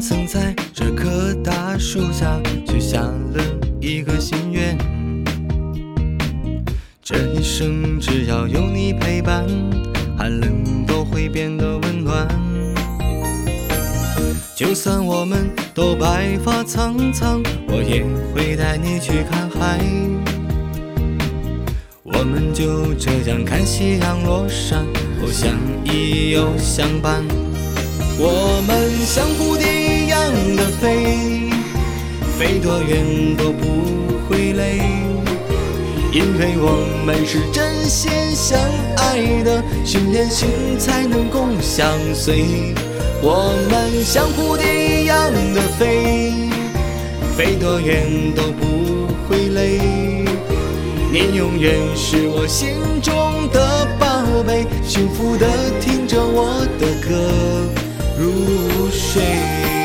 曾在这棵大树下许下了一个心愿，这一生只要有你陪伴，寒冷都会变得温暖。就算我们都白发苍苍，我也会带你去看海。我们就这样看夕阳落山，互相依又相伴。我们像蝴蝶样的飞，飞多远都不会累，因为我们是真心相爱的，心连心才能共相随。我们像蝴蝶一样的飞，飞多远都不会累，你永远是我心中的宝贝，幸福的听着我的歌。入睡。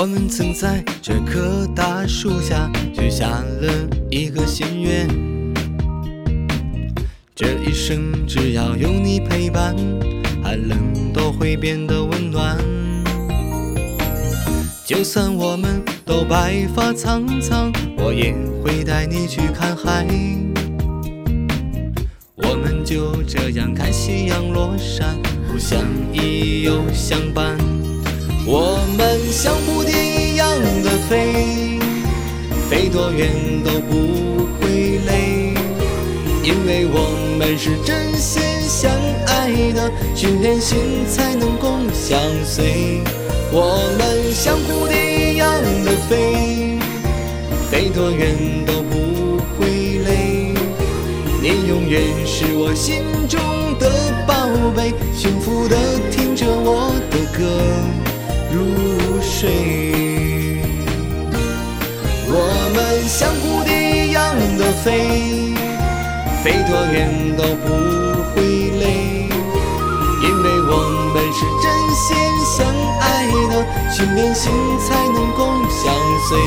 我们曾在这棵大树下许下了一个心愿，这一生只要有你陪伴，寒冷都会变得温暖。就算我们都白发苍苍，我也会带你去看海。我们就这样看夕阳落山，互相依又相伴。我们像蝴蝶一样的飞，飞多远都不会累，因为我们是真心相爱的，心连心才能共相随。我们像蝴蝶一样的飞，飞多远都不会累，你永远是我心中的宝贝，幸福的听着我的歌。入睡，我们像蝴蝶一样的飞，飞多远都不会累，因为我们是真心相爱的，心连心才能共相随。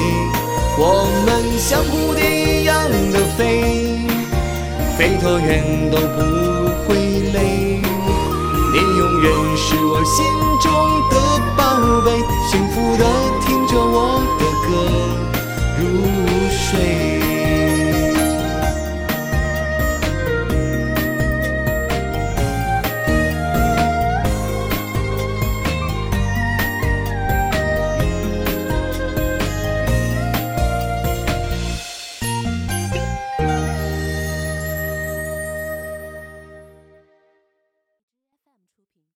我们像蝴蝶一样的飞，飞多远都不是我心中的。宝贝，幸福的听着我的歌入睡。